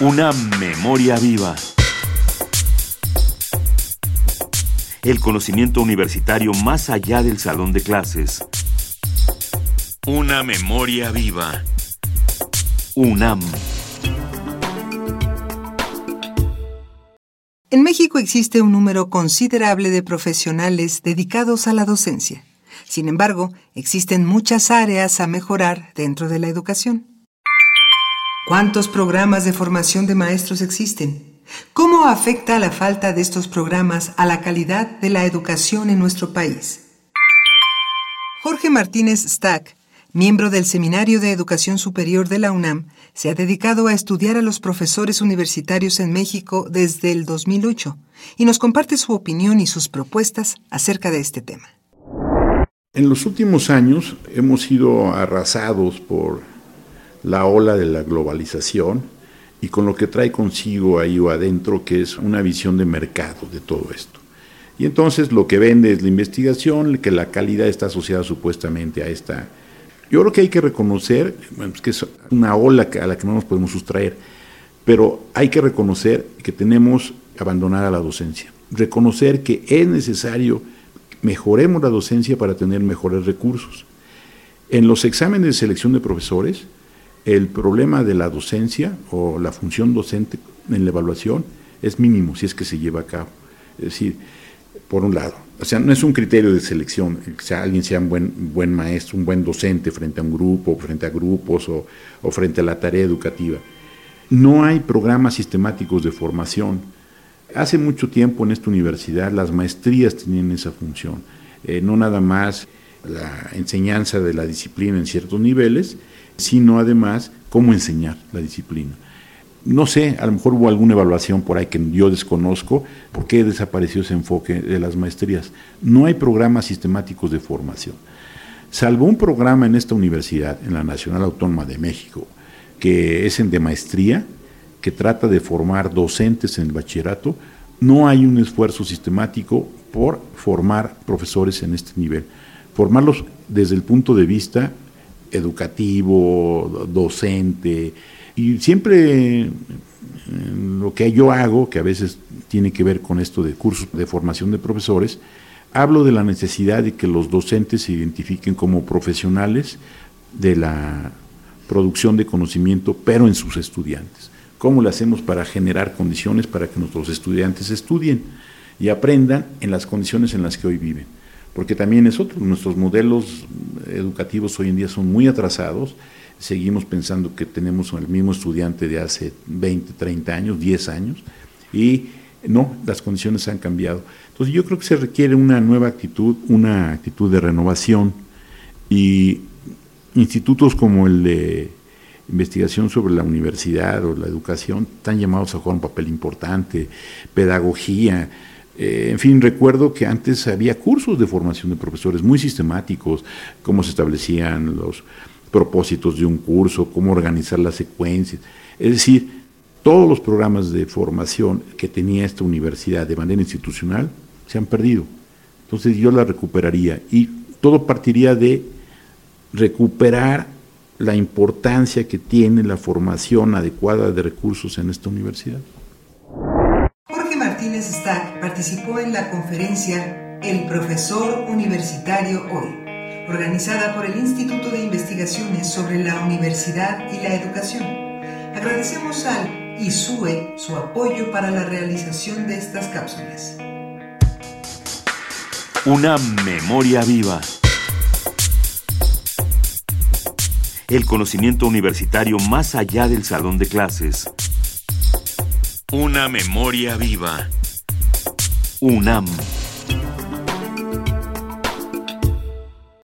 Una memoria viva. El conocimiento universitario más allá del salón de clases. Una memoria viva. UNAM. En México existe un número considerable de profesionales dedicados a la docencia. Sin embargo, existen muchas áreas a mejorar dentro de la educación. ¿Cuántos programas de formación de maestros existen? ¿Cómo afecta la falta de estos programas a la calidad de la educación en nuestro país? Jorge Martínez Stack, miembro del Seminario de Educación Superior de la UNAM, se ha dedicado a estudiar a los profesores universitarios en México desde el 2008 y nos comparte su opinión y sus propuestas acerca de este tema. En los últimos años hemos sido arrasados por la ola de la globalización y con lo que trae consigo ahí o adentro, que es una visión de mercado de todo esto. Y entonces lo que vende es la investigación, que la calidad está asociada supuestamente a esta. Yo creo que hay que reconocer, que es una ola a la que no nos podemos sustraer, pero hay que reconocer que tenemos abandonada la docencia. Reconocer que es necesario mejoremos la docencia para tener mejores recursos. En los exámenes de selección de profesores, el problema de la docencia o la función docente en la evaluación es mínimo si es que se lleva a cabo. Es decir, por un lado, o sea, no es un criterio de selección, que sea, alguien sea un buen, buen maestro, un buen docente frente a un grupo, frente a grupos o, o frente a la tarea educativa. No hay programas sistemáticos de formación Hace mucho tiempo en esta universidad las maestrías tenían esa función, eh, no nada más la enseñanza de la disciplina en ciertos niveles, sino además cómo enseñar la disciplina. No sé, a lo mejor hubo alguna evaluación por ahí que yo desconozco, por qué desapareció ese enfoque de las maestrías. No hay programas sistemáticos de formación. Salvo un programa en esta universidad, en la Nacional Autónoma de México, que es en de maestría, que trata de formar docentes en el bachillerato, no hay un esfuerzo sistemático por formar profesores en este nivel. Formarlos desde el punto de vista educativo, docente, y siempre lo que yo hago, que a veces tiene que ver con esto de cursos de formación de profesores, hablo de la necesidad de que los docentes se identifiquen como profesionales de la producción de conocimiento, pero en sus estudiantes. ¿Cómo lo hacemos para generar condiciones para que nuestros estudiantes estudien y aprendan en las condiciones en las que hoy viven? Porque también es otro, nuestros modelos educativos hoy en día son muy atrasados, seguimos pensando que tenemos el mismo estudiante de hace 20, 30 años, 10 años, y no, las condiciones han cambiado. Entonces yo creo que se requiere una nueva actitud, una actitud de renovación, y institutos como el de investigación sobre la universidad o la educación están llamados a jugar un papel importante, pedagogía. Eh, en fin, recuerdo que antes había cursos de formación de profesores muy sistemáticos, cómo se establecían los propósitos de un curso, cómo organizar las secuencias. Es decir, todos los programas de formación que tenía esta universidad de manera institucional se han perdido. Entonces yo la recuperaría y todo partiría de recuperar la importancia que tiene la formación adecuada de recursos en esta universidad. Participó en la conferencia El profesor universitario hoy, organizada por el Instituto de Investigaciones sobre la Universidad y la Educación. Agradecemos al ISUE su apoyo para la realización de estas cápsulas. Una memoria viva. el conocimiento universitario más allá del salón de clases. Una memoria viva. UNAM.